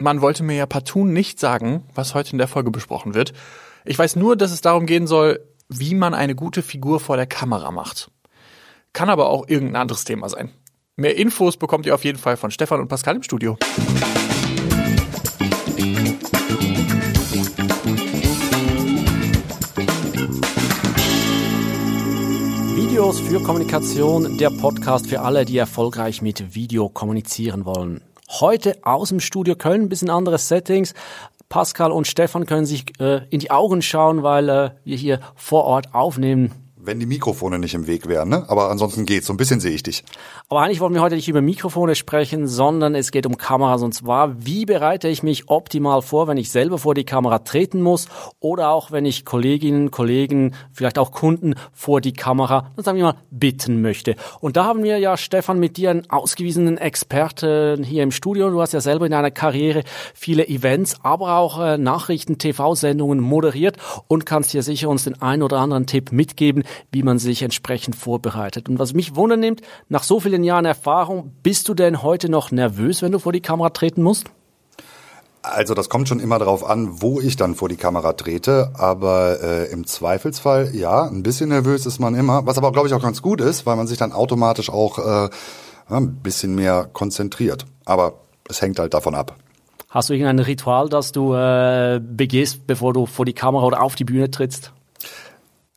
man wollte mir ja partout nicht sagen, was heute in der Folge besprochen wird. Ich weiß nur, dass es darum gehen soll, wie man eine gute Figur vor der Kamera macht. Kann aber auch irgendein anderes Thema sein. Mehr Infos bekommt ihr auf jeden Fall von Stefan und Pascal im Studio. Videos für Kommunikation, der Podcast für alle, die erfolgreich mit Video kommunizieren wollen. Heute aus dem Studio Köln, ein bisschen andere Settings. Pascal und Stefan können sich äh, in die Augen schauen, weil äh, wir hier vor Ort aufnehmen. Wenn die Mikrofone nicht im Weg wären, ne? Aber ansonsten geht's. So ein bisschen sehe ich dich. Aber eigentlich wollen wir heute nicht über Mikrofone sprechen, sondern es geht um Kameras. Und zwar, wie bereite ich mich optimal vor, wenn ich selber vor die Kamera treten muss oder auch wenn ich Kolleginnen, Kollegen, vielleicht auch Kunden vor die Kamera, sagen wir mal, bitten möchte. Und da haben wir ja, Stefan, mit dir einen ausgewiesenen Experten hier im Studio. Du hast ja selber in deiner Karriere viele Events, aber auch äh, Nachrichten, TV-Sendungen moderiert und kannst hier sicher uns den einen oder anderen Tipp mitgeben, wie man sich entsprechend vorbereitet. Und was mich wundernimmt, nach so vielen Jahren Erfahrung, bist du denn heute noch nervös, wenn du vor die Kamera treten musst? Also das kommt schon immer darauf an, wo ich dann vor die Kamera trete, aber äh, im Zweifelsfall ja, ein bisschen nervös ist man immer, was aber glaube ich auch ganz gut ist, weil man sich dann automatisch auch äh, ein bisschen mehr konzentriert. Aber es hängt halt davon ab. Hast du irgendein Ritual, das du äh, begehst, bevor du vor die Kamera oder auf die Bühne trittst?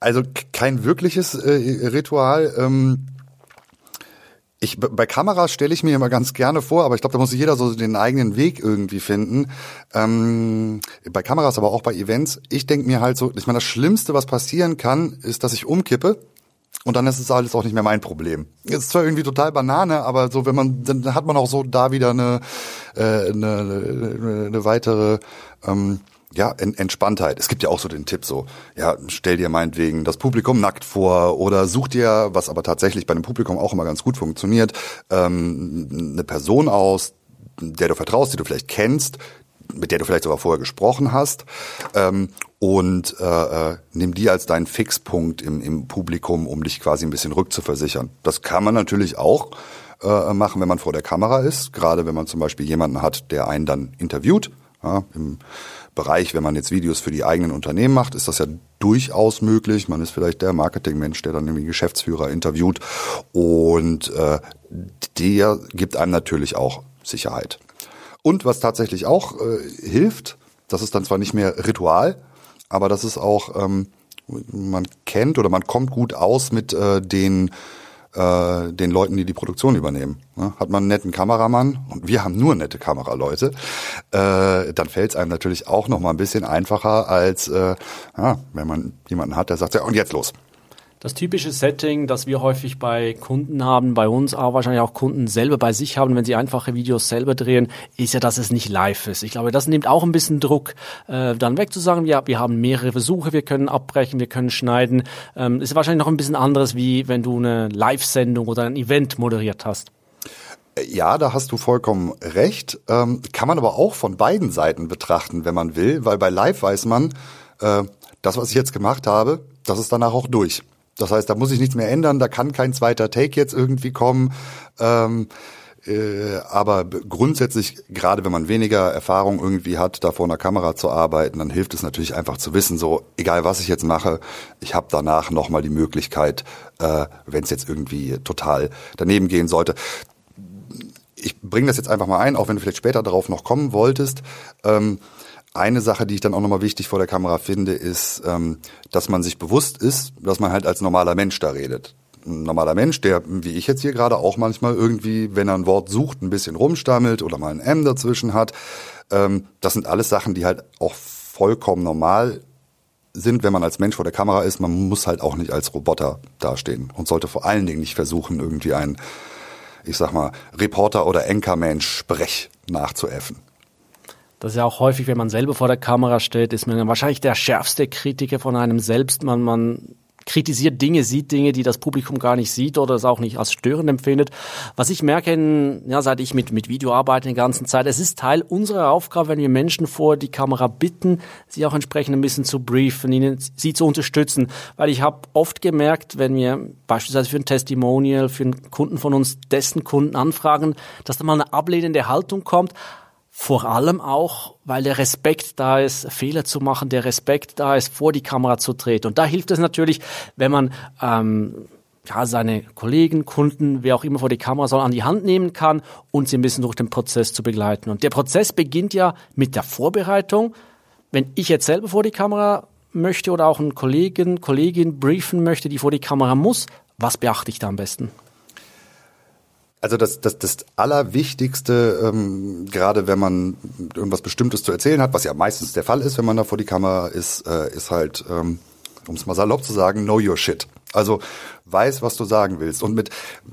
Also kein wirkliches äh, Ritual. Ähm, ich, bei Kameras stelle ich mir immer ganz gerne vor, aber ich glaube, da muss jeder so den eigenen Weg irgendwie finden. Ähm, bei Kameras, aber auch bei Events. Ich denke mir halt so, ich meine, das Schlimmste, was passieren kann, ist, dass ich umkippe. Und dann ist es alles auch nicht mehr mein Problem. Ist zwar irgendwie total Banane, aber so, wenn man, dann hat man auch so da wieder eine, äh, eine, eine, weitere ähm, ja, Entspanntheit. Es gibt ja auch so den Tipp so, ja, stell dir meinetwegen das Publikum nackt vor oder such dir, was aber tatsächlich bei einem Publikum auch immer ganz gut funktioniert, ähm, eine Person aus, der du vertraust, die du vielleicht kennst, mit der du vielleicht sogar vorher gesprochen hast ähm, und äh, äh, nimm die als deinen Fixpunkt im, im Publikum, um dich quasi ein bisschen rückzuversichern. Das kann man natürlich auch äh, machen, wenn man vor der Kamera ist, gerade wenn man zum Beispiel jemanden hat, der einen dann interviewt. Ja, im, Bereich, wenn man jetzt Videos für die eigenen Unternehmen macht, ist das ja durchaus möglich. Man ist vielleicht der Marketingmensch, der dann irgendwie Geschäftsführer interviewt und äh, der gibt einem natürlich auch Sicherheit. Und was tatsächlich auch äh, hilft, das ist dann zwar nicht mehr Ritual, aber das ist auch, ähm, man kennt oder man kommt gut aus mit äh, den äh, den Leuten, die die Produktion übernehmen. Ne? Hat man einen netten Kameramann und wir haben nur nette Kameraleute, äh, dann fällt es einem natürlich auch noch mal ein bisschen einfacher, als äh, ja, wenn man jemanden hat, der sagt, ja und jetzt los. Das typische Setting, das wir häufig bei Kunden haben, bei uns, aber wahrscheinlich auch Kunden selber bei sich haben, wenn sie einfache Videos selber drehen, ist ja, dass es nicht live ist. Ich glaube, das nimmt auch ein bisschen Druck, äh, dann wegzusagen, ja, wir haben mehrere Versuche, wir können abbrechen, wir können schneiden. Ähm, ist wahrscheinlich noch ein bisschen anderes, wie wenn du eine Live-Sendung oder ein Event moderiert hast. Ja, da hast du vollkommen recht. Ähm, kann man aber auch von beiden Seiten betrachten, wenn man will, weil bei Live weiß man, äh, das, was ich jetzt gemacht habe, das ist danach auch durch. Das heißt, da muss ich nichts mehr ändern, da kann kein zweiter Take jetzt irgendwie kommen. Ähm, äh, aber grundsätzlich, gerade wenn man weniger Erfahrung irgendwie hat, da vor einer Kamera zu arbeiten, dann hilft es natürlich einfach zu wissen, so egal was ich jetzt mache, ich habe danach nochmal die Möglichkeit, äh, wenn es jetzt irgendwie total daneben gehen sollte. Ich bringe das jetzt einfach mal ein, auch wenn du vielleicht später darauf noch kommen wolltest. Ähm, eine Sache, die ich dann auch nochmal wichtig vor der Kamera finde, ist, ähm, dass man sich bewusst ist, dass man halt als normaler Mensch da redet. Ein normaler Mensch, der, wie ich jetzt hier gerade auch manchmal irgendwie, wenn er ein Wort sucht, ein bisschen rumstammelt oder mal ein M dazwischen hat. Ähm, das sind alles Sachen, die halt auch vollkommen normal sind, wenn man als Mensch vor der Kamera ist. Man muss halt auch nicht als Roboter dastehen und sollte vor allen Dingen nicht versuchen, irgendwie ein, ich sag mal, Reporter oder Anchorman-Sprech nachzuäffen. Das ist ja auch häufig, wenn man selber vor der Kamera steht, ist man wahrscheinlich der schärfste Kritiker von einem selbst. Man, man kritisiert Dinge, sieht Dinge, die das Publikum gar nicht sieht oder es auch nicht als störend empfindet. Was ich merke, in, ja, seit ich mit, mit Video arbeite die ganze Zeit, es ist Teil unserer Aufgabe, wenn wir Menschen vor die Kamera bitten, sie auch entsprechend ein bisschen zu briefen, ihnen sie zu unterstützen. Weil ich habe oft gemerkt, wenn wir beispielsweise für ein Testimonial, für einen Kunden von uns, dessen Kunden anfragen, dass da mal eine ablehnende Haltung kommt vor allem auch, weil der Respekt da ist, Fehler zu machen, der Respekt da ist, vor die Kamera zu treten. Und da hilft es natürlich, wenn man ähm, ja, seine Kollegen, Kunden, wer auch immer vor die Kamera soll, an die Hand nehmen kann und sie ein bisschen durch den Prozess zu begleiten. Und der Prozess beginnt ja mit der Vorbereitung. Wenn ich jetzt selber vor die Kamera möchte oder auch einen Kollegen, Kollegin briefen möchte, die vor die Kamera muss, was beachte ich da am besten? Also das, das, das Allerwichtigste, ähm, gerade wenn man irgendwas Bestimmtes zu erzählen hat, was ja meistens der Fall ist, wenn man da vor die Kamera ist, äh, ist halt, ähm, um es mal salopp zu sagen, know your shit. Also weiß, was du sagen willst. Und mit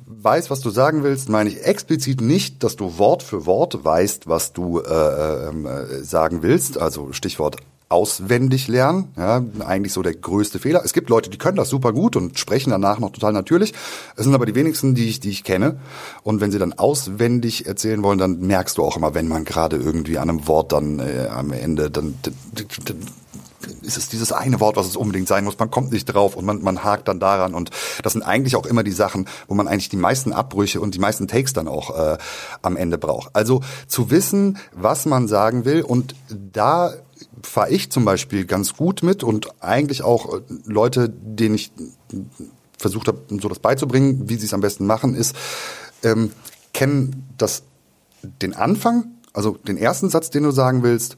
weiß, was du sagen willst, meine ich explizit nicht, dass du Wort für Wort weißt, was du äh, äh, sagen willst. Also Stichwort auswendig lernen. Ja, eigentlich so der größte Fehler. Es gibt Leute, die können das super gut und sprechen danach noch total natürlich. Es sind aber die wenigsten, die ich, die ich kenne. Und wenn sie dann auswendig erzählen wollen, dann merkst du auch immer, wenn man gerade irgendwie an einem Wort dann äh, am Ende dann, dann ist es dieses eine Wort, was es unbedingt sein muss. Man kommt nicht drauf und man, man hakt dann daran. Und das sind eigentlich auch immer die Sachen, wo man eigentlich die meisten Abbrüche und die meisten Takes dann auch äh, am Ende braucht. Also zu wissen, was man sagen will und da fahre ich zum Beispiel ganz gut mit und eigentlich auch äh, Leute, denen ich versucht habe, so das beizubringen, wie sie es am besten machen, ist, ähm, kennen das den Anfang, also den ersten Satz, den du sagen willst,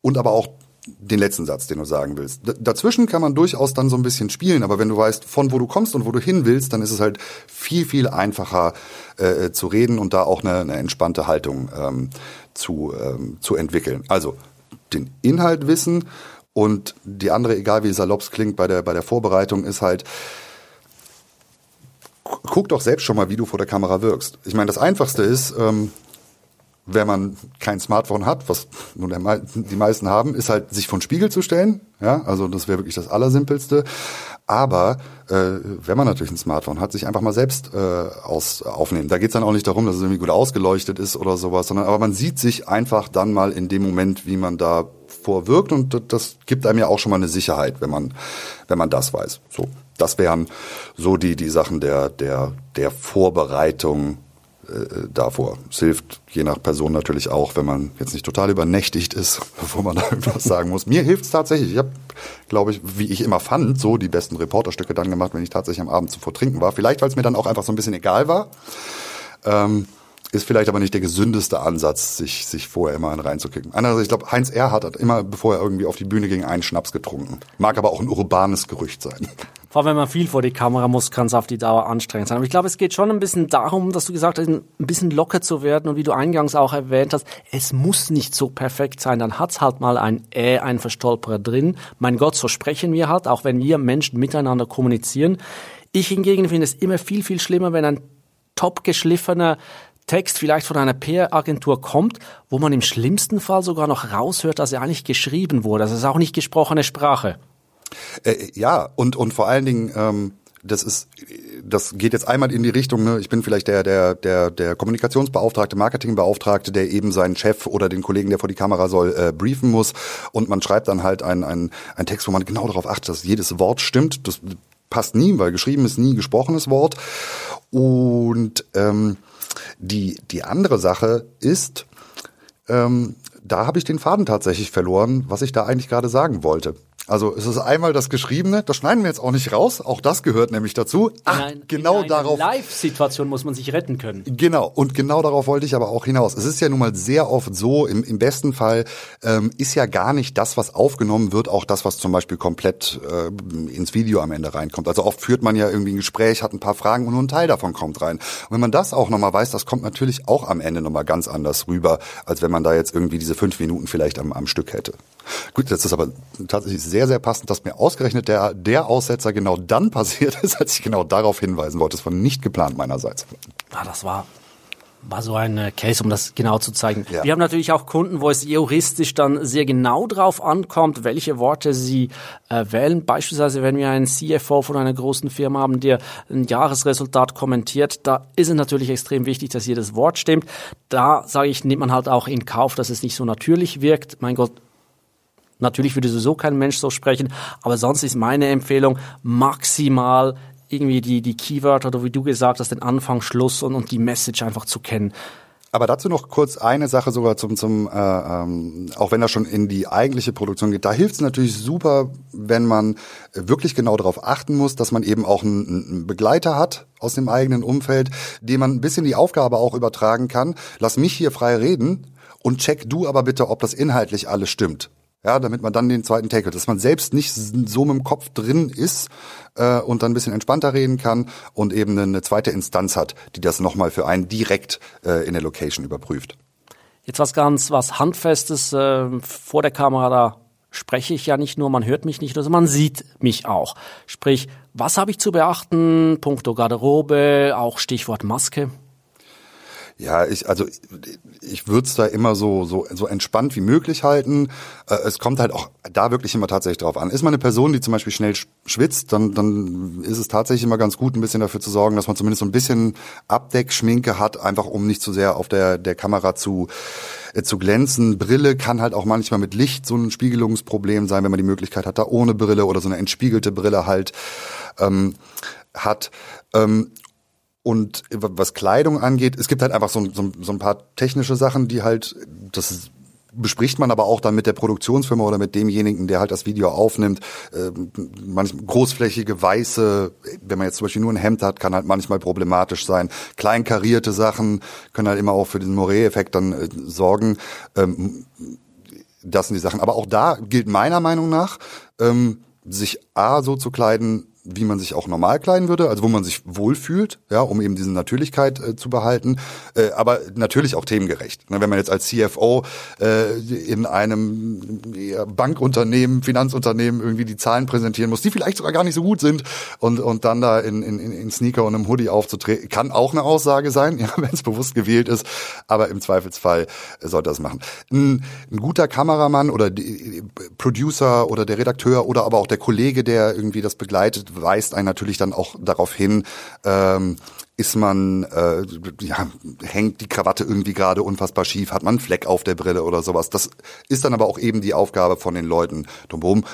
und aber auch den letzten Satz, den du sagen willst. D dazwischen kann man durchaus dann so ein bisschen spielen, aber wenn du weißt, von wo du kommst und wo du hin willst, dann ist es halt viel, viel einfacher äh, zu reden und da auch eine, eine entspannte Haltung ähm, zu, ähm, zu entwickeln. Also den Inhalt wissen und die andere, egal wie salopps klingt bei der, bei der Vorbereitung, ist halt, guck doch selbst schon mal, wie du vor der Kamera wirkst. Ich meine, das Einfachste ist, ähm, wenn man kein Smartphone hat, was nun der, die meisten haben, ist halt sich vor den Spiegel zu stellen. Ja, also das wäre wirklich das Allersimpelste. Aber äh, wenn man natürlich ein Smartphone hat, sich einfach mal selbst äh, aus, aufnehmen. Da geht's dann auch nicht darum, dass es irgendwie gut ausgeleuchtet ist oder sowas, sondern aber man sieht sich einfach dann mal in dem Moment, wie man da vorwirkt und das gibt einem ja auch schon mal eine Sicherheit, wenn man wenn man das weiß. So, das wären so die die Sachen der der der Vorbereitung äh, davor. Es hilft je nach Person natürlich auch, wenn man jetzt nicht total übernächtigt ist, bevor man da irgendwas sagen muss. Mir hilft es tatsächlich. Ich habe, glaube ich, wie ich immer fand, so die besten Reporterstücke dann gemacht, wenn ich tatsächlich am Abend zuvor trinken war. Vielleicht, weil es mir dann auch einfach so ein bisschen egal war. Ähm, ist vielleicht aber nicht der gesündeste Ansatz, sich, sich vorher immer reinzukicken. Andererseits, ich glaube, Heinz Erhardt hat immer, bevor er irgendwie auf die Bühne ging, einen Schnaps getrunken. Mag aber auch ein urbanes Gerücht sein. Vor allem, wenn man viel vor die Kamera muss, kann es auf die Dauer anstrengend sein. Aber ich glaube, es geht schon ein bisschen darum, dass du gesagt hast, ein bisschen locker zu werden und wie du eingangs auch erwähnt hast, es muss nicht so perfekt sein. Dann hat's halt mal ein Äh, ein Verstolperer drin. Mein Gott, so sprechen wir halt, auch wenn wir Menschen miteinander kommunizieren. Ich hingegen finde es immer viel, viel schlimmer, wenn ein top geschliffener Text vielleicht von einer PR-Agentur kommt, wo man im schlimmsten Fall sogar noch raushört, dass er eigentlich geschrieben wurde. Das ist auch nicht gesprochene Sprache. Äh, ja, und, und vor allen Dingen, ähm, das ist, das geht jetzt einmal in die Richtung, ne? ich bin vielleicht der, der, der, der Kommunikationsbeauftragte, Marketingbeauftragte, der eben seinen Chef oder den Kollegen, der vor die Kamera soll, äh, briefen muss. Und man schreibt dann halt einen, einen, einen Text, wo man genau darauf achtet, dass jedes Wort stimmt. Das passt nie, weil geschrieben ist nie gesprochenes Wort. Und ähm, die, die andere Sache ist, ähm, da habe ich den Faden tatsächlich verloren, was ich da eigentlich gerade sagen wollte. Also es ist einmal das Geschriebene, das schneiden wir jetzt auch nicht raus, auch das gehört nämlich dazu. Ach, ein, genau in darauf. Live-Situation muss man sich retten können. Genau, und genau darauf wollte ich aber auch hinaus. Es ist ja nun mal sehr oft so, im, im besten Fall ähm, ist ja gar nicht das, was aufgenommen wird, auch das, was zum Beispiel komplett äh, ins Video am Ende reinkommt. Also oft führt man ja irgendwie ein Gespräch, hat ein paar Fragen und nur ein Teil davon kommt rein. Und wenn man das auch nochmal weiß, das kommt natürlich auch am Ende nochmal ganz anders rüber, als wenn man da jetzt irgendwie diese fünf Minuten vielleicht am, am Stück hätte. Gut, das ist aber tatsächlich sehr, sehr passend, dass mir ausgerechnet der, der Aussetzer genau dann passiert ist, als ich genau darauf hinweisen wollte. Das war nicht geplant meinerseits. Ah, das war war so ein äh, Case, um das genau zu zeigen. Ja. Wir haben natürlich auch Kunden, wo es juristisch dann sehr genau drauf ankommt, welche Worte sie äh, wählen. Beispielsweise, wenn wir einen CFO von einer großen Firma haben, der ein Jahresresultat kommentiert, da ist es natürlich extrem wichtig, dass jedes Wort stimmt. Da sage ich, nimmt man halt auch in Kauf, dass es nicht so natürlich wirkt. Mein Gott, Natürlich würde sowieso kein Mensch so sprechen, aber sonst ist meine Empfehlung maximal irgendwie die, die Keywörter oder wie du gesagt hast, den Anfang, Schluss und, und die Message einfach zu kennen. Aber dazu noch kurz eine Sache sogar zum, zum äh, ähm, auch wenn das schon in die eigentliche Produktion geht, da hilft es natürlich super, wenn man wirklich genau darauf achten muss, dass man eben auch einen, einen Begleiter hat aus dem eigenen Umfeld, dem man ein bisschen die Aufgabe auch übertragen kann. Lass mich hier frei reden und check du aber bitte, ob das inhaltlich alles stimmt. Ja, damit man dann den zweiten Take hat, dass man selbst nicht so mit dem Kopf drin ist äh, und dann ein bisschen entspannter reden kann und eben eine zweite Instanz hat, die das nochmal für einen direkt äh, in der Location überprüft. Jetzt was ganz was Handfestes äh, vor der Kamera, da spreche ich ja nicht nur, man hört mich nicht nur, sondern man sieht mich auch. Sprich, was habe ich zu beachten? Punkto Garderobe, auch Stichwort Maske. Ja, ich, also ich würde es da immer so, so, so entspannt wie möglich halten. Äh, es kommt halt auch da wirklich immer tatsächlich drauf an. Ist man eine Person, die zum Beispiel schnell schwitzt, dann, dann ist es tatsächlich immer ganz gut, ein bisschen dafür zu sorgen, dass man zumindest so ein bisschen Abdeckschminke hat, einfach um nicht zu sehr auf der, der Kamera zu, äh, zu glänzen. Brille kann halt auch manchmal mit Licht so ein Spiegelungsproblem sein, wenn man die Möglichkeit hat, da ohne Brille oder so eine entspiegelte Brille halt ähm, hat. Ähm, und was Kleidung angeht, es gibt halt einfach so, so, so ein paar technische Sachen, die halt, das bespricht man aber auch dann mit der Produktionsfirma oder mit demjenigen, der halt das Video aufnimmt. Äh, manchmal großflächige weiße, wenn man jetzt zum Beispiel nur ein Hemd hat, kann halt manchmal problematisch sein. Kleinkarierte Sachen können halt immer auch für diesen Moret-Effekt dann äh, sorgen. Ähm, das sind die Sachen. Aber auch da gilt meiner Meinung nach, ähm, sich A so zu kleiden, wie man sich auch normal kleiden würde, also wo man sich wohlfühlt, ja, um eben diese Natürlichkeit äh, zu behalten, äh, aber natürlich auch themengerecht. Ne, wenn man jetzt als CFO äh, in einem Bankunternehmen, Finanzunternehmen irgendwie die Zahlen präsentieren muss, die vielleicht sogar gar nicht so gut sind und, und dann da in, in, in Sneaker und einem Hoodie aufzutreten, kann auch eine Aussage sein, ja, wenn es bewusst gewählt ist, aber im Zweifelsfall sollte das machen. Ein, ein guter Kameramann oder die Producer oder der Redakteur oder aber auch der Kollege, der irgendwie das begleitet, weist einen natürlich dann auch darauf hin, ähm, ist man, äh, ja, hängt die Krawatte irgendwie gerade unfassbar schief, hat man einen Fleck auf der Brille oder sowas. Das ist dann aber auch eben die Aufgabe von den Leuten drumherum.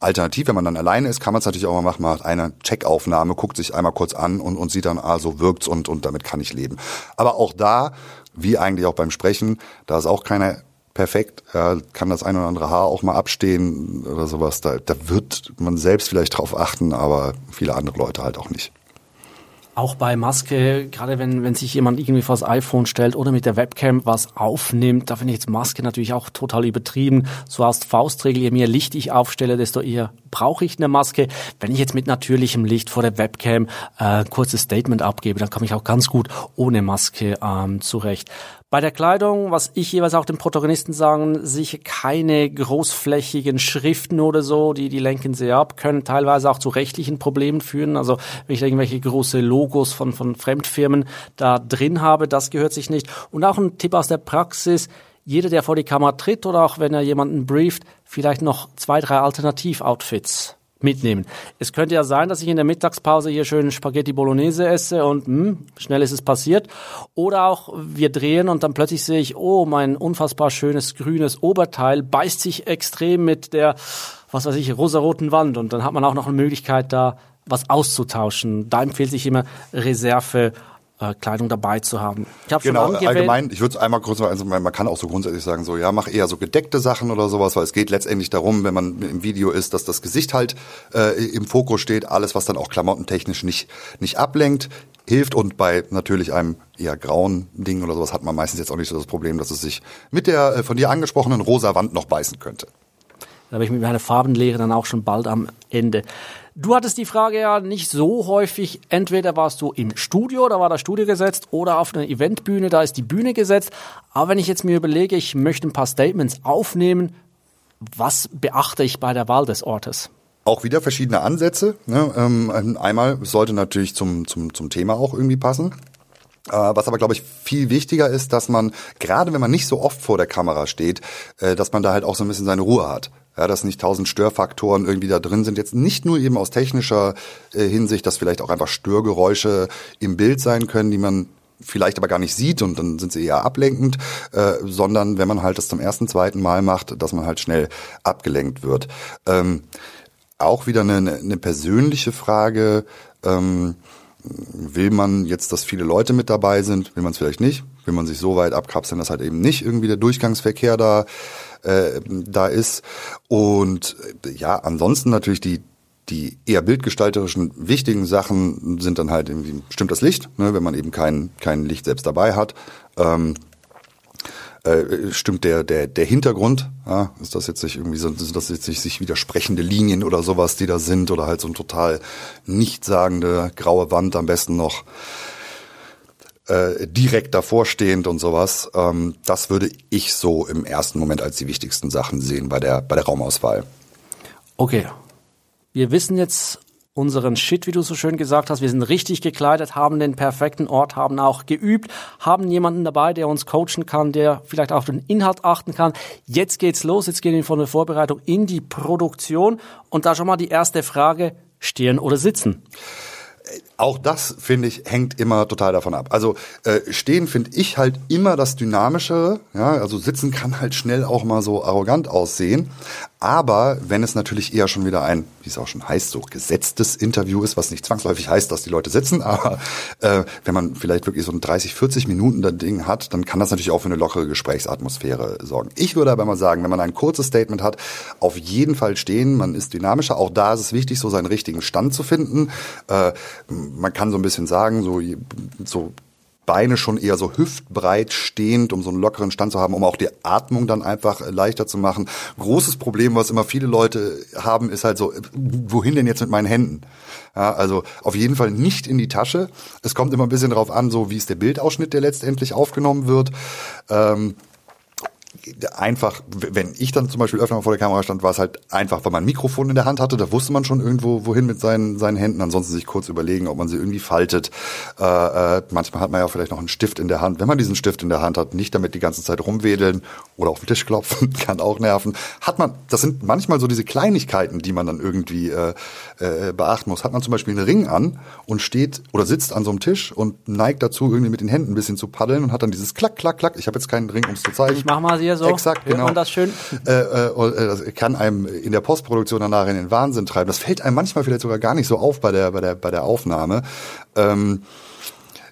Alternativ, wenn man dann alleine ist, kann man es natürlich auch mal machen, man hat eine Checkaufnahme, guckt sich einmal kurz an und, und sieht dann, ah, so wirkt's und, und damit kann ich leben. Aber auch da, wie eigentlich auch beim Sprechen, da ist auch keine perfekt, ja, kann das ein oder andere Haar auch mal abstehen oder sowas. Da, da wird man selbst vielleicht drauf achten, aber viele andere Leute halt auch nicht. Auch bei Maske, gerade wenn, wenn sich jemand irgendwie vor das iPhone stellt oder mit der Webcam was aufnimmt, da finde ich jetzt Maske natürlich auch total übertrieben. So als Faustregel, je mehr Licht ich aufstelle, desto eher brauche ich eine Maske. Wenn ich jetzt mit natürlichem Licht vor der Webcam äh, ein kurzes Statement abgebe, dann komme ich auch ganz gut ohne Maske ähm, zurecht. Bei der Kleidung, was ich jeweils auch den Protagonisten sagen, sicher keine großflächigen Schriften oder so, die die lenken sehr ab, können teilweise auch zu rechtlichen Problemen führen. Also wenn ich irgendwelche große Logos von, von Fremdfirmen da drin habe, das gehört sich nicht. Und auch ein Tipp aus der Praxis, jeder, der vor die Kamera tritt oder auch wenn er jemanden brieft, vielleicht noch zwei, drei Alternativ-Outfits mitnehmen. Es könnte ja sein, dass ich in der Mittagspause hier schön Spaghetti Bolognese esse und mh, hm, schnell ist es passiert. Oder auch wir drehen und dann plötzlich sehe ich, oh, mein unfassbar schönes grünes Oberteil beißt sich extrem mit der, was weiß ich, rosaroten Wand. Und dann hat man auch noch eine Möglichkeit, da was auszutauschen. Da empfiehlt sich immer Reserve äh, Kleidung dabei zu haben. Ich habe genau, schon allgemein, ich würde es einmal kurz, also man kann auch so grundsätzlich sagen, so ja, mach eher so gedeckte Sachen oder sowas, weil es geht letztendlich darum, wenn man im Video ist, dass das Gesicht halt äh, im Fokus steht, alles, was dann auch klamottentechnisch nicht, nicht ablenkt, hilft und bei natürlich einem eher grauen Ding oder sowas hat man meistens jetzt auch nicht so das Problem, dass es sich mit der äh, von dir angesprochenen rosa Wand noch beißen könnte. Da habe ich mit meiner Farbenlehre dann auch schon bald am Ende. Du hattest die Frage ja nicht so häufig. Entweder warst du im Studio, da war das Studio gesetzt, oder auf einer Eventbühne, da ist die Bühne gesetzt. Aber wenn ich jetzt mir überlege, ich möchte ein paar Statements aufnehmen, was beachte ich bei der Wahl des Ortes? Auch wieder verschiedene Ansätze. Ne? Ähm, einmal sollte natürlich zum, zum, zum Thema auch irgendwie passen. Äh, was aber, glaube ich, viel wichtiger ist, dass man, gerade wenn man nicht so oft vor der Kamera steht, äh, dass man da halt auch so ein bisschen seine Ruhe hat ja, dass nicht tausend Störfaktoren irgendwie da drin sind. Jetzt nicht nur eben aus technischer äh, Hinsicht, dass vielleicht auch einfach Störgeräusche im Bild sein können, die man vielleicht aber gar nicht sieht und dann sind sie eher ablenkend, äh, sondern wenn man halt das zum ersten, zweiten Mal macht, dass man halt schnell abgelenkt wird. Ähm, auch wieder eine, eine persönliche Frage. Ähm, will man jetzt, dass viele Leute mit dabei sind? Will man es vielleicht nicht? Will man sich so weit abkapseln, dass halt eben nicht irgendwie der Durchgangsverkehr da äh, da ist? Und äh, ja, ansonsten natürlich die die eher bildgestalterischen wichtigen Sachen sind dann halt irgendwie stimmt das Licht, ne, wenn man eben kein kein Licht selbst dabei hat. Ähm, äh, stimmt der, der, der Hintergrund, ja, ist das jetzt nicht irgendwie so, sind das jetzt nicht sich widersprechende Linien oder sowas, die da sind, oder halt so ein total nichtssagende graue Wand am besten noch äh, direkt davor stehend und sowas. Ähm, das würde ich so im ersten Moment als die wichtigsten Sachen sehen bei der, bei der Raumauswahl. Okay. Wir wissen jetzt unseren Shit, wie du so schön gesagt hast. Wir sind richtig gekleidet, haben den perfekten Ort, haben auch geübt, haben jemanden dabei, der uns coachen kann, der vielleicht auf den Inhalt achten kann. Jetzt geht's los, jetzt gehen wir von der Vorbereitung in die Produktion und da schon mal die erste Frage, stehen oder sitzen? Auch das, finde ich, hängt immer total davon ab. Also äh, stehen finde ich halt immer das Dynamischere. Ja? Also sitzen kann halt schnell auch mal so arrogant aussehen. Aber wenn es natürlich eher schon wieder ein, wie es auch schon heißt, so gesetztes Interview ist, was nicht zwangsläufig heißt, dass die Leute sitzen, aber äh, wenn man vielleicht wirklich so ein 30, 40 Minuten das Ding hat, dann kann das natürlich auch für eine lockere Gesprächsatmosphäre sorgen. Ich würde aber mal sagen, wenn man ein kurzes Statement hat, auf jeden Fall stehen, man ist dynamischer. Auch da ist es wichtig, so seinen richtigen Stand zu finden. Äh, man kann so ein bisschen sagen, so, so Beine schon eher so hüftbreit stehend, um so einen lockeren Stand zu haben, um auch die Atmung dann einfach leichter zu machen. Großes Problem, was immer viele Leute haben, ist halt so, wohin denn jetzt mit meinen Händen? Ja, also auf jeden Fall nicht in die Tasche. Es kommt immer ein bisschen darauf an, so wie ist der Bildausschnitt, der letztendlich aufgenommen wird. Ähm, einfach, wenn ich dann zum Beispiel öfter mal vor der Kamera stand, war es halt einfach, weil man ein Mikrofon in der Hand hatte, da wusste man schon irgendwo, wohin mit seinen, seinen Händen. Ansonsten sich kurz überlegen, ob man sie irgendwie faltet. Äh, äh, manchmal hat man ja vielleicht noch einen Stift in der Hand. Wenn man diesen Stift in der Hand hat, nicht damit die ganze Zeit rumwedeln oder auf den Tisch klopfen, kann auch nerven. Hat man, das sind manchmal so diese Kleinigkeiten, die man dann irgendwie äh, äh, beachten muss. Hat man zum Beispiel einen Ring an und steht oder sitzt an so einem Tisch und neigt dazu, irgendwie mit den Händen ein bisschen zu paddeln und hat dann dieses Klack, Klack, Klack. Ich habe jetzt keinen Ring, um es zu zeigen. Ich mach mal hier so. Exakt, genau. man das schön? Äh, äh, äh, das kann einem in der Postproduktion danach in den Wahnsinn treiben. Das fällt einem manchmal vielleicht sogar gar nicht so auf bei der, bei der, bei der Aufnahme. Ähm,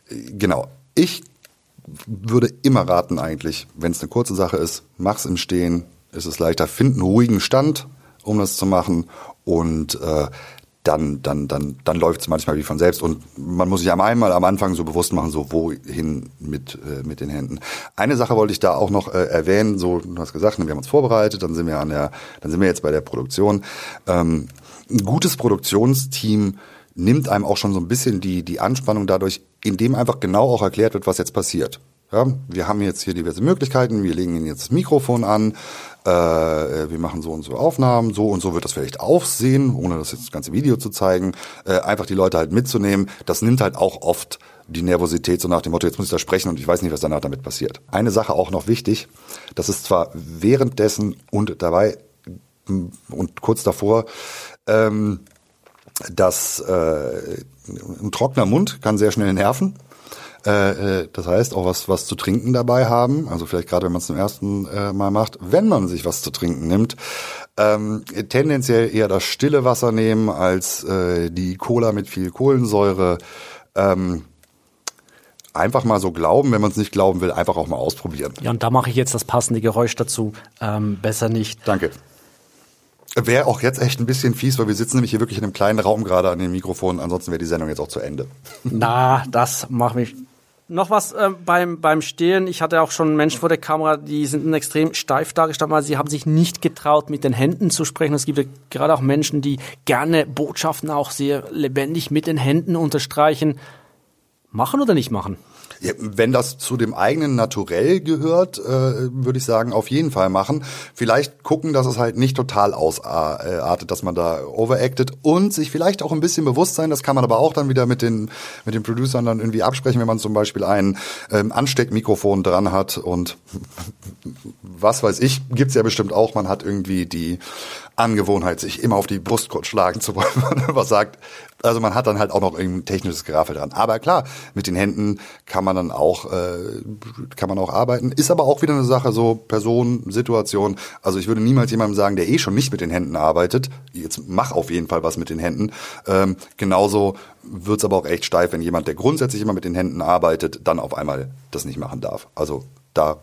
genau. Ich würde immer raten eigentlich, wenn es eine kurze Sache ist, mach's im Stehen, ist es leichter. Find einen ruhigen Stand, um das zu machen und äh, dann, dann, dann, dann läuft es manchmal wie von selbst. Und man muss sich einmal am Anfang so bewusst machen, so wohin mit, äh, mit den Händen. Eine Sache wollte ich da auch noch äh, erwähnen, so, du hast gesagt, wir haben uns vorbereitet, dann sind wir an der, dann sind wir jetzt bei der Produktion. Ähm, ein gutes Produktionsteam nimmt einem auch schon so ein bisschen die, die Anspannung dadurch, indem einfach genau auch erklärt wird, was jetzt passiert. Ja, wir haben jetzt hier diverse Möglichkeiten, wir legen Ihnen jetzt das Mikrofon an, äh, wir machen so und so Aufnahmen, so und so wird das vielleicht aussehen, ohne das jetzt das ganze Video zu zeigen, äh, einfach die Leute halt mitzunehmen, das nimmt halt auch oft die Nervosität so nach dem Motto, jetzt muss ich da sprechen und ich weiß nicht, was danach damit passiert. Eine Sache auch noch wichtig, das ist zwar währenddessen und dabei und kurz davor, ähm, dass äh, ein trockener Mund kann sehr schnell nerven. Äh, äh, das heißt, auch was, was zu trinken dabei haben. Also vielleicht gerade, wenn man es zum ersten äh, Mal macht, wenn man sich was zu trinken nimmt. Ähm, tendenziell eher das stille Wasser nehmen als äh, die Cola mit viel Kohlensäure. Ähm, einfach mal so glauben, wenn man es nicht glauben will, einfach auch mal ausprobieren. Ja, und da mache ich jetzt das passende Geräusch dazu. Ähm, besser nicht. Danke. Wäre auch jetzt echt ein bisschen fies, weil wir sitzen nämlich hier wirklich in einem kleinen Raum gerade an den Mikrofonen. Ansonsten wäre die Sendung jetzt auch zu Ende. Na, das macht mich noch was äh, beim, beim Stehen. Ich hatte auch schon Menschen vor der Kamera, die sind extrem steif dargestanden, weil sie haben sich nicht getraut, mit den Händen zu sprechen. Es gibt ja gerade auch Menschen, die gerne Botschaften auch sehr lebendig mit den Händen unterstreichen. Machen oder nicht machen? Ja, wenn das zu dem eigenen Naturell gehört, äh, würde ich sagen, auf jeden Fall machen. Vielleicht gucken, dass es halt nicht total ausartet, dass man da overacted und sich vielleicht auch ein bisschen bewusst sein, das kann man aber auch dann wieder mit den, mit den Producern dann irgendwie absprechen, wenn man zum Beispiel ein ähm, Ansteckmikrofon dran hat und was weiß ich, gibt's ja bestimmt auch, man hat irgendwie die Angewohnheit, sich immer auf die Brust kurz schlagen zu wollen, was sagt, Also man hat dann halt auch noch ein technisches Geraffel dran. Aber klar, mit den Händen kann man dann auch äh, kann man auch arbeiten. Ist aber auch wieder eine Sache so Person, Situation. Also ich würde niemals jemandem sagen, der eh schon nicht mit den Händen arbeitet, jetzt mach auf jeden Fall was mit den Händen. Ähm, genauso wird's aber auch echt steif, wenn jemand, der grundsätzlich immer mit den Händen arbeitet, dann auf einmal das nicht machen darf. Also da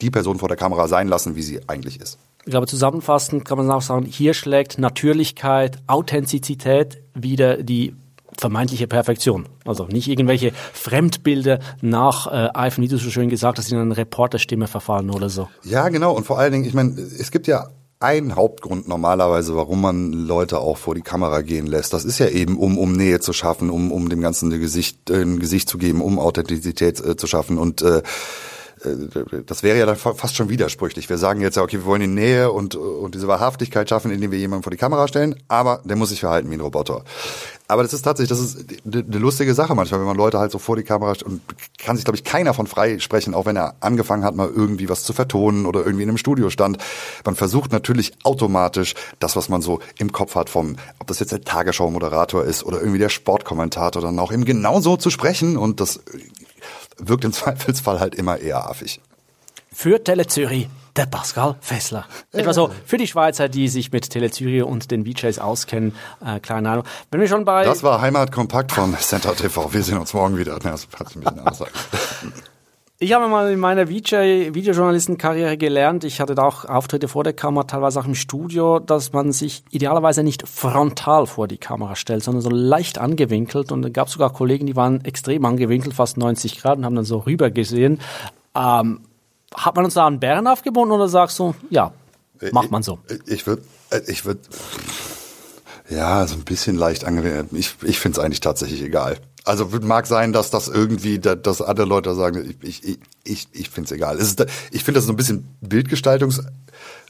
die Person vor der Kamera sein lassen, wie sie eigentlich ist. Ich glaube, zusammenfassend kann man auch sagen, hier schlägt Natürlichkeit, Authentizität wieder die vermeintliche Perfektion. Also nicht irgendwelche Fremdbilder nach äh, iPhone, wie du so schön gesagt hast, in eine Reporterstimme verfallen oder so. Ja, genau. Und vor allen Dingen, ich meine, es gibt ja einen Hauptgrund normalerweise, warum man Leute auch vor die Kamera gehen lässt. Das ist ja eben, um, um Nähe zu schaffen, um, um dem Ganzen ein Gesicht, äh, ein Gesicht zu geben, um Authentizität äh, zu schaffen. Und äh, das wäre ja dann fast schon widerspruchlich. Wir sagen jetzt ja, okay, wir wollen die Nähe und, und diese Wahrhaftigkeit schaffen, indem wir jemanden vor die Kamera stellen, aber der muss sich verhalten wie ein Roboter. Aber das ist tatsächlich, das ist eine lustige Sache manchmal, wenn man Leute halt so vor die Kamera stellt und kann sich, glaube ich, keiner von frei sprechen, auch wenn er angefangen hat, mal irgendwie was zu vertonen oder irgendwie in einem Studio stand. Man versucht natürlich automatisch das, was man so im Kopf hat vom, ob das jetzt der Tagesschau-Moderator ist oder irgendwie der Sportkommentator, dann auch eben genauso zu sprechen und das wirkt im Zweifelsfall halt immer eher affig. Für Tele Zürich der Pascal Fessler. Etwa so für die Schweizer, die sich mit Tele Zürich und den VJs auskennen. Äh, kleine Ahnung. Wenn wir schon bei das war Heimat kompakt von Center TV. Wir sehen uns morgen wieder. Das hat Aussage. Ich habe mal in meiner VJ, Videojournalistenkarriere gelernt, ich hatte da auch Auftritte vor der Kamera, teilweise auch im Studio, dass man sich idealerweise nicht frontal vor die Kamera stellt, sondern so leicht angewinkelt. Und da gab es sogar Kollegen, die waren extrem angewinkelt, fast 90 Grad und haben dann so rüber gesehen. Ähm, hat man uns da einen Bären aufgebunden oder sagst du, ja, macht man so? Ich würde, ich würde, ja, so ein bisschen leicht angewendet. Ich, ich finde es eigentlich tatsächlich egal. Also mag sein, dass das irgendwie, dass andere Leute sagen, ich, ich, ich, ich finde es egal. Ich finde das so ein bisschen Bildgestaltungs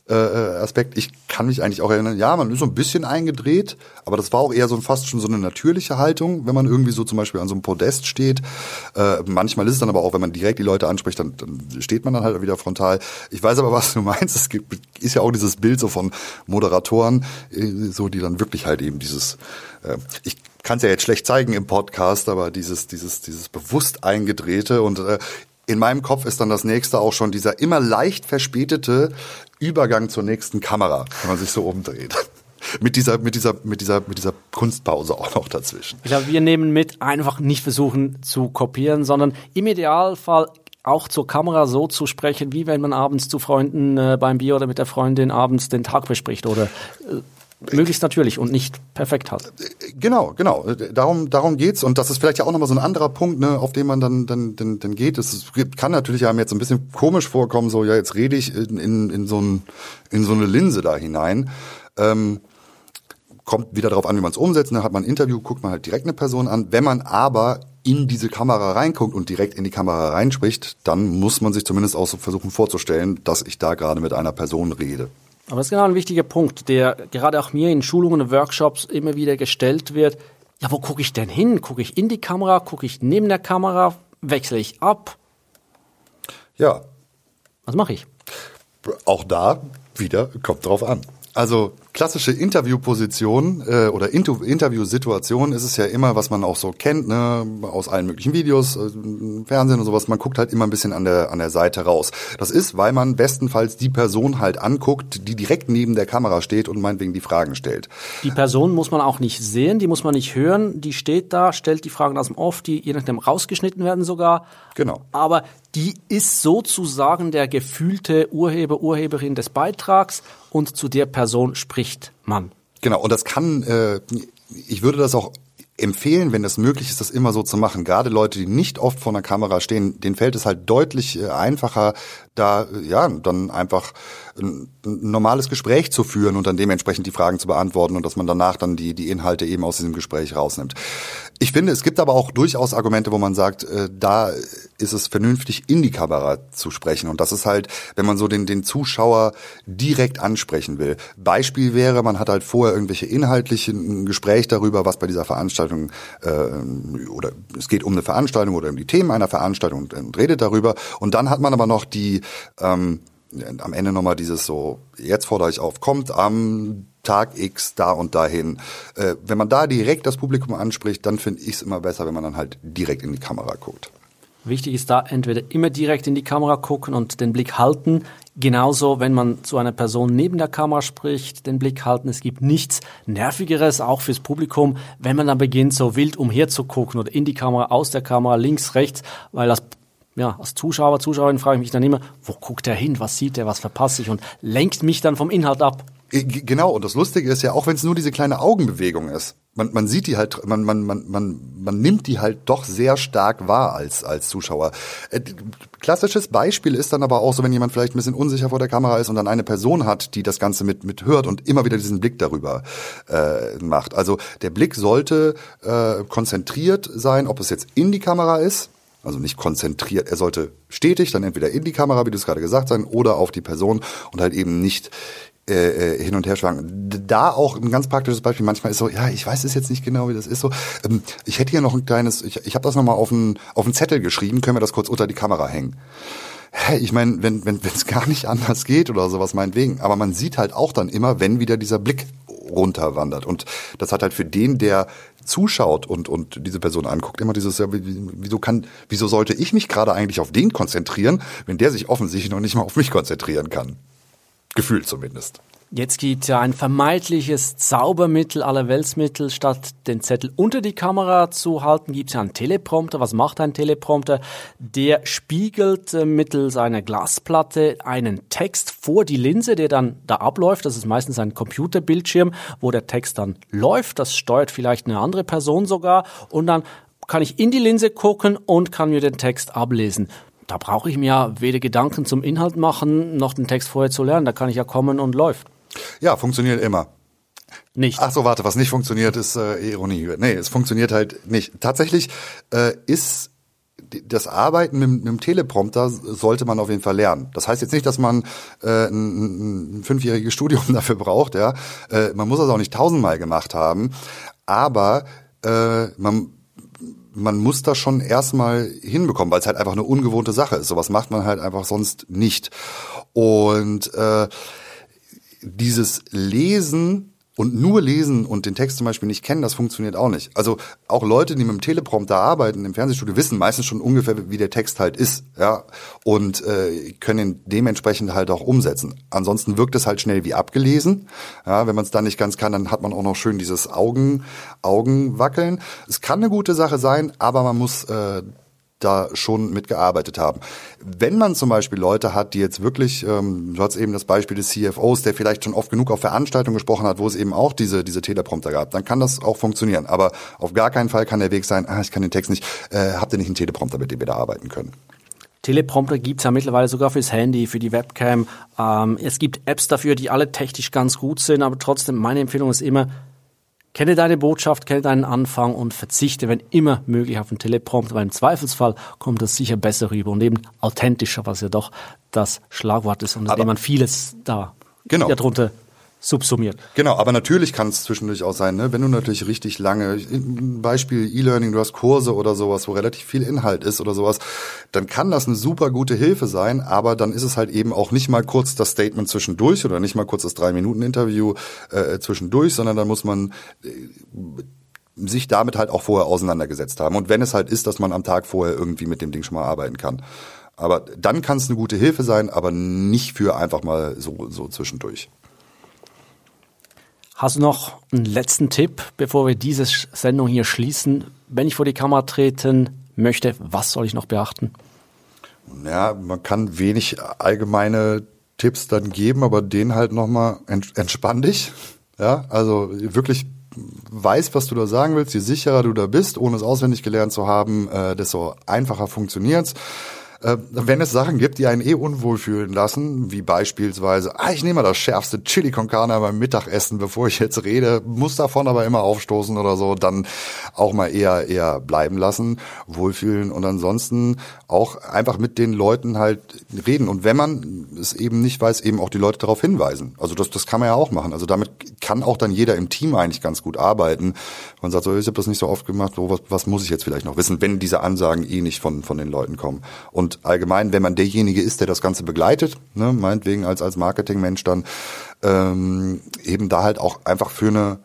äh, Aspekt. Ich kann mich eigentlich auch erinnern, ja, man ist so ein bisschen eingedreht, aber das war auch eher so fast schon so eine natürliche Haltung, wenn man irgendwie so zum Beispiel an so einem Podest steht. Äh, manchmal ist es dann aber auch, wenn man direkt die Leute anspricht, dann, dann steht man dann halt wieder frontal. Ich weiß aber, was du meinst. Es gibt, ist ja auch dieses Bild so von Moderatoren, äh, so die dann wirklich halt eben dieses, äh, ich kann es ja jetzt schlecht zeigen im Podcast, aber dieses, dieses, dieses bewusst eingedrehte und äh, in meinem Kopf ist dann das nächste auch schon dieser immer leicht verspätete Übergang zur nächsten Kamera, wenn man sich so umdreht. mit dieser, mit dieser, mit dieser, mit dieser Kunstpause auch noch dazwischen. Ich glaube, wir nehmen mit, einfach nicht versuchen zu kopieren, sondern im Idealfall auch zur Kamera so zu sprechen, wie wenn man abends zu Freunden äh, beim Bier oder mit der Freundin abends den Tag bespricht oder äh, möglichst natürlich und nicht perfekt hat. Genau, genau. Darum, darum geht's und das ist vielleicht ja auch nochmal so ein anderer Punkt, ne, auf den man dann, dann, dann, dann geht. Es kann natürlich einem jetzt ein bisschen komisch vorkommen, so ja, jetzt rede ich in, in, in so ein, in so eine Linse da hinein. Ähm, kommt wieder darauf an, wie man es umsetzt. Dann hat man ein Interview, guckt man halt direkt eine Person an. Wenn man aber in diese Kamera reinguckt und direkt in die Kamera reinspricht, dann muss man sich zumindest auch so versuchen vorzustellen, dass ich da gerade mit einer Person rede. Aber das ist genau ein wichtiger Punkt, der gerade auch mir in Schulungen und Workshops immer wieder gestellt wird. Ja, wo gucke ich denn hin? Gucke ich in die Kamera? Gucke ich neben der Kamera? Wechsle ich ab? Ja. Was mache ich? Auch da wieder kommt drauf an. Also klassische Interviewposition äh, oder Inter Interviewsituation ist es ja immer, was man auch so kennt, ne, aus allen möglichen Videos, äh, Fernsehen und sowas. Man guckt halt immer ein bisschen an der an der Seite raus. Das ist, weil man bestenfalls die Person halt anguckt, die direkt neben der Kamera steht und meinetwegen die Fragen stellt. Die Person muss man auch nicht sehen, die muss man nicht hören. Die steht da, stellt die Fragen aus dem Off, die je nachdem rausgeschnitten werden sogar. Genau. Aber die ist sozusagen der gefühlte Urheber, Urheberin des Beitrags und zu der Person spricht man. Genau, und das kann, äh, ich würde das auch empfehlen, wenn es möglich ist, das immer so zu machen. Gerade Leute, die nicht oft vor einer Kamera stehen, denen fällt es halt deutlich äh, einfacher, da ja dann einfach ein, ein normales Gespräch zu führen und dann dementsprechend die Fragen zu beantworten und dass man danach dann die die Inhalte eben aus diesem Gespräch rausnimmt. Ich finde, es gibt aber auch durchaus Argumente, wo man sagt, äh, da ist es vernünftig, in die Kamera zu sprechen. Und das ist halt, wenn man so den, den Zuschauer direkt ansprechen will. Beispiel wäre, man hat halt vorher irgendwelche inhaltlichen Gespräch darüber, was bei dieser Veranstaltung äh, oder es geht um eine Veranstaltung oder um die Themen einer Veranstaltung und, und redet darüber. Und dann hat man aber noch die ähm, am Ende nochmal dieses so, jetzt fordere ich auf, kommt am Tag X da und dahin. Äh, wenn man da direkt das Publikum anspricht, dann finde ich es immer besser, wenn man dann halt direkt in die Kamera guckt. Wichtig ist da entweder immer direkt in die Kamera gucken und den Blick halten. Genauso, wenn man zu einer Person neben der Kamera spricht, den Blick halten. Es gibt nichts Nervigeres, auch fürs Publikum, wenn man dann beginnt, so wild umherzugucken oder in die Kamera, aus der Kamera, links, rechts, weil das ja, als Zuschauer, Zuschauerin frage ich mich dann immer, wo guckt er hin, was sieht er, was verpasse ich und lenkt mich dann vom Inhalt ab. Äh, genau, und das Lustige ist ja, auch wenn es nur diese kleine Augenbewegung ist, man, man sieht die halt, man, man, man, man, man nimmt die halt doch sehr stark wahr als, als Zuschauer. Äh, klassisches Beispiel ist dann aber auch so, wenn jemand vielleicht ein bisschen unsicher vor der Kamera ist und dann eine Person hat, die das Ganze mit, mit hört und immer wieder diesen Blick darüber äh, macht. Also der Blick sollte äh, konzentriert sein, ob es jetzt in die Kamera ist, also nicht konzentriert. Er sollte stetig dann entweder in die Kamera, wie du es gerade gesagt hast, oder auf die Person und halt eben nicht äh, äh, hin und her schwanken. Da auch ein ganz praktisches Beispiel. Manchmal ist so, ja, ich weiß es jetzt nicht genau, wie das ist so. Ähm, ich hätte hier noch ein kleines, ich, ich habe das nochmal auf einen auf Zettel geschrieben. Können wir das kurz unter die Kamera hängen? Hey, ich meine, wenn wenn es gar nicht anders geht oder sowas meinetwegen. Aber man sieht halt auch dann immer, wenn wieder dieser Blick runterwandert. Und das hat halt für den, der zuschaut und, und diese Person anguckt, immer dieses, ja, wieso kann, wieso sollte ich mich gerade eigentlich auf den konzentrieren, wenn der sich offensichtlich noch nicht mal auf mich konzentrieren kann? Gefühlt zumindest. Jetzt gibt ja ein vermeintliches Zaubermittel aller Weltsmittel. Statt den Zettel unter die Kamera zu halten, gibt es ja einen Teleprompter. Was macht ein Teleprompter? Der spiegelt äh, mittels einer Glasplatte einen Text vor die Linse, der dann da abläuft. Das ist meistens ein Computerbildschirm, wo der Text dann läuft. Das steuert vielleicht eine andere Person sogar. Und dann kann ich in die Linse gucken und kann mir den Text ablesen da brauche ich mir ja weder Gedanken zum Inhalt machen, noch den Text vorher zu lernen. Da kann ich ja kommen und läuft. Ja, funktioniert immer. Nicht. Ach so, warte, was nicht funktioniert, ist äh, Ironie. Nee, es funktioniert halt nicht. Tatsächlich äh, ist das Arbeiten mit, mit dem Teleprompter sollte man auf jeden Fall lernen. Das heißt jetzt nicht, dass man äh, ein, ein fünfjähriges Studium dafür braucht. Ja, äh, man muss das auch nicht tausendmal gemacht haben, aber äh, man man muss das schon erstmal hinbekommen, weil es halt einfach eine ungewohnte Sache ist. Sowas macht man halt einfach sonst nicht. Und äh, dieses Lesen und nur lesen und den Text zum Beispiel nicht kennen, das funktioniert auch nicht. Also auch Leute, die mit dem Teleprompter arbeiten im Fernsehstudio, wissen meistens schon ungefähr, wie der Text halt ist, ja, und äh, können dementsprechend halt auch umsetzen. Ansonsten wirkt es halt schnell wie abgelesen. Ja, wenn man es dann nicht ganz kann, dann hat man auch noch schön dieses Augen, Augenwackeln. Es kann eine gute Sache sein, aber man muss äh, da schon mitgearbeitet haben. Wenn man zum Beispiel Leute hat, die jetzt wirklich, ähm, du hast eben das Beispiel des CFOs, der vielleicht schon oft genug auf Veranstaltungen gesprochen hat, wo es eben auch diese, diese Teleprompter gab, dann kann das auch funktionieren. Aber auf gar keinen Fall kann der Weg sein, ah, ich kann den Text nicht, äh, habt ihr nicht einen Teleprompter, mit dem wir da arbeiten können. Teleprompter gibt's ja mittlerweile sogar fürs Handy, für die Webcam. Ähm, es gibt Apps dafür, die alle technisch ganz gut sind, aber trotzdem, meine Empfehlung ist immer, Kenne deine Botschaft, kenne deinen Anfang und verzichte, wenn immer möglich, auf den Teleprompter, weil im Zweifelsfall kommt das sicher besser rüber und eben authentischer, was ja doch das Schlagwort ist, unter dem man vieles da genau. darunter subsumiert. Genau, aber natürlich kann es zwischendurch auch sein, ne? wenn du natürlich richtig lange, Beispiel E-Learning, du hast Kurse oder sowas, wo relativ viel Inhalt ist oder sowas, dann kann das eine super gute Hilfe sein, aber dann ist es halt eben auch nicht mal kurz das Statement zwischendurch oder nicht mal kurz das Drei-Minuten-Interview äh, zwischendurch, sondern dann muss man äh, sich damit halt auch vorher auseinandergesetzt haben. Und wenn es halt ist, dass man am Tag vorher irgendwie mit dem Ding schon mal arbeiten kann. Aber dann kann es eine gute Hilfe sein, aber nicht für einfach mal so, so zwischendurch. Hast du noch einen letzten Tipp, bevor wir diese Sendung hier schließen? Wenn ich vor die Kamera treten möchte, was soll ich noch beachten? Ja, man kann wenig allgemeine Tipps dann geben, aber den halt nochmal entspann dich. Ja, also wirklich weiß, was du da sagen willst, je sicherer du da bist, ohne es auswendig gelernt zu haben, äh, desto einfacher funktioniert's. Äh, wenn es Sachen gibt, die einen eh unwohl fühlen lassen, wie beispielsweise, ah, ich nehme mal das schärfste Chili con Carne beim Mittagessen, bevor ich jetzt rede, muss davon aber immer aufstoßen oder so, dann auch mal eher, eher bleiben lassen, wohlfühlen und ansonsten auch einfach mit den Leuten halt reden. Und wenn man es eben nicht weiß, eben auch die Leute darauf hinweisen. Also das, das kann man ja auch machen. Also damit kann auch dann jeder im Team eigentlich ganz gut arbeiten. Man sagt so, ich habe das nicht so oft gemacht, so, was, was muss ich jetzt vielleicht noch wissen, wenn diese Ansagen eh nicht von, von den Leuten kommen. Und allgemein, wenn man derjenige ist, der das Ganze begleitet, ne, meinetwegen als, als Marketingmensch dann, ähm, eben da halt auch einfach für eine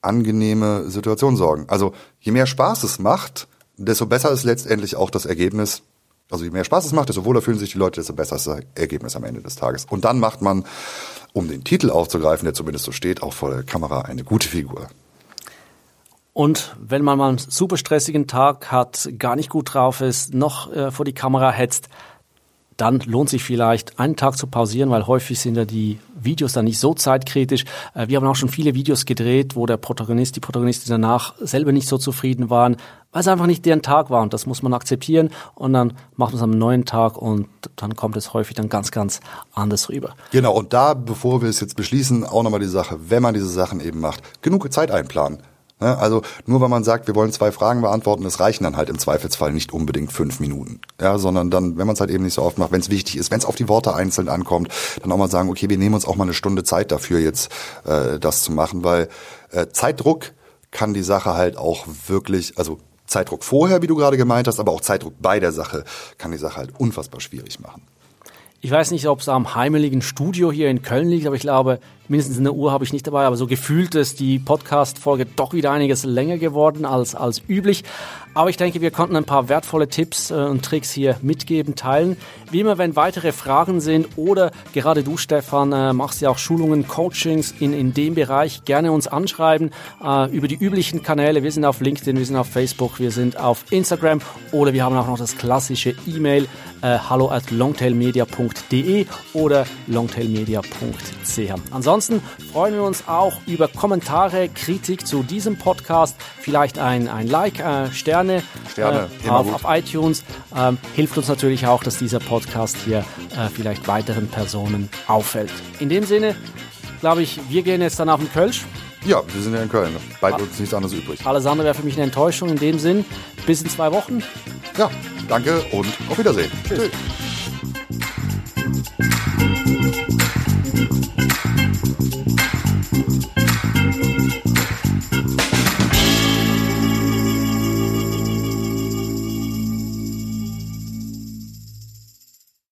angenehme Situation sorgen. Also je mehr Spaß es macht, desto besser ist letztendlich auch das Ergebnis. Also je mehr Spaß es macht, desto wohler fühlen sich die Leute, desto besser ist das Ergebnis am Ende des Tages. Und dann macht man, um den Titel aufzugreifen, der zumindest so steht, auch vor der Kamera eine gute Figur. Und wenn man mal einen super stressigen Tag hat, gar nicht gut drauf ist, noch äh, vor die Kamera hetzt, dann lohnt sich vielleicht einen Tag zu pausieren, weil häufig sind ja die Videos dann nicht so zeitkritisch. Äh, wir haben auch schon viele Videos gedreht, wo der Protagonist, die Protagonistin danach selber nicht so zufrieden waren, weil es einfach nicht deren Tag war und das muss man akzeptieren und dann macht man es am neuen Tag und dann kommt es häufig dann ganz, ganz anders rüber. Genau, und da, bevor wir es jetzt beschließen, auch nochmal die Sache, wenn man diese Sachen eben macht, genug Zeit einplanen. Ne? Also nur weil man sagt, wir wollen zwei Fragen beantworten, das reichen dann halt im Zweifelsfall nicht unbedingt fünf Minuten. Ja, sondern dann, wenn man es halt eben nicht so oft macht, wenn es wichtig ist, wenn es auf die Worte einzeln ankommt, dann auch mal sagen, okay, wir nehmen uns auch mal eine Stunde Zeit dafür, jetzt äh, das zu machen, weil äh, Zeitdruck kann die Sache halt auch wirklich, also Zeitdruck vorher, wie du gerade gemeint hast, aber auch Zeitdruck bei der Sache kann die Sache halt unfassbar schwierig machen. Ich weiß nicht, ob es am heimeligen Studio hier in Köln liegt, aber ich glaube, mindestens eine Uhr habe ich nicht dabei, aber so gefühlt ist die Podcast-Folge doch wieder einiges länger geworden als, als üblich. Aber ich denke, wir konnten ein paar wertvolle Tipps äh, und Tricks hier mitgeben, teilen. Wie immer, wenn weitere Fragen sind oder gerade du, Stefan, äh, machst ja auch Schulungen, Coachings in, in dem Bereich, gerne uns anschreiben äh, über die üblichen Kanäle. Wir sind auf LinkedIn, wir sind auf Facebook, wir sind auf Instagram oder wir haben auch noch das klassische E-Mail hallo at longtailmedia.de oder longtailmedia.ch. Ansonsten freuen wir uns auch über Kommentare, Kritik zu diesem Podcast, vielleicht ein, ein Like, äh, Sterne, Sterne äh, auf, auf, iTunes. Ähm, hilft uns natürlich auch, dass dieser Podcast hier äh, vielleicht weiteren Personen auffällt. In dem Sinne, glaube ich, wir gehen jetzt dann auf den Kölsch. Ja, wir sind ja in Köln. Bleibt uns nichts anderes übrig. Alles andere wäre für mich eine Enttäuschung. In dem Sinn, bis in zwei Wochen. Ja, danke und auf Wiedersehen. Tschüss. Tschüss.